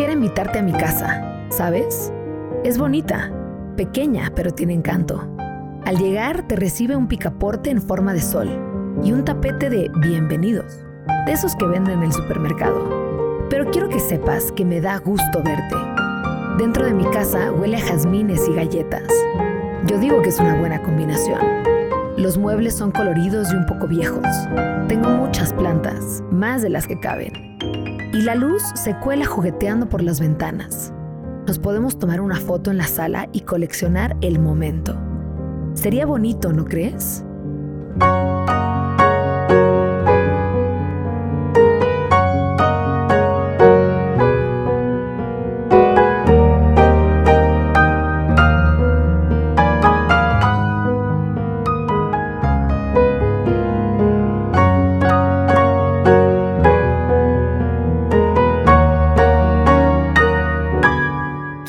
invitarte a mi casa, ¿sabes? Es bonita, pequeña, pero tiene encanto. Al llegar te recibe un picaporte en forma de sol y un tapete de bienvenidos, de esos que venden en el supermercado. Pero quiero que sepas que me da gusto verte. Dentro de mi casa huele a jazmines y galletas. Yo digo que es una buena combinación. Los muebles son coloridos y un poco viejos. Tengo muchas plantas, más de las que caben. Y la luz se cuela jugueteando por las ventanas. Nos podemos tomar una foto en la sala y coleccionar el momento. Sería bonito, ¿no crees?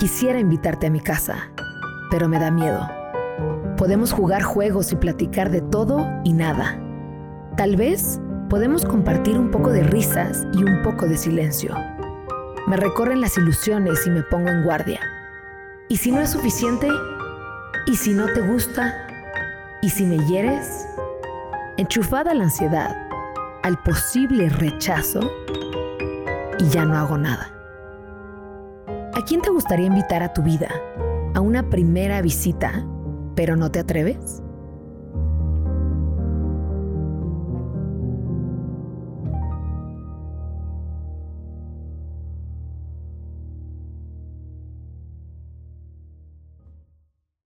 Quisiera invitarte a mi casa, pero me da miedo. Podemos jugar juegos y platicar de todo y nada. Tal vez podemos compartir un poco de risas y un poco de silencio. Me recorren las ilusiones y me pongo en guardia. ¿Y si no es suficiente? ¿Y si no te gusta? ¿Y si me hieres? Enchufada a la ansiedad, al posible rechazo, y ya no hago nada. ¿A quién te gustaría invitar a tu vida? ¿A una primera visita, pero no te atreves?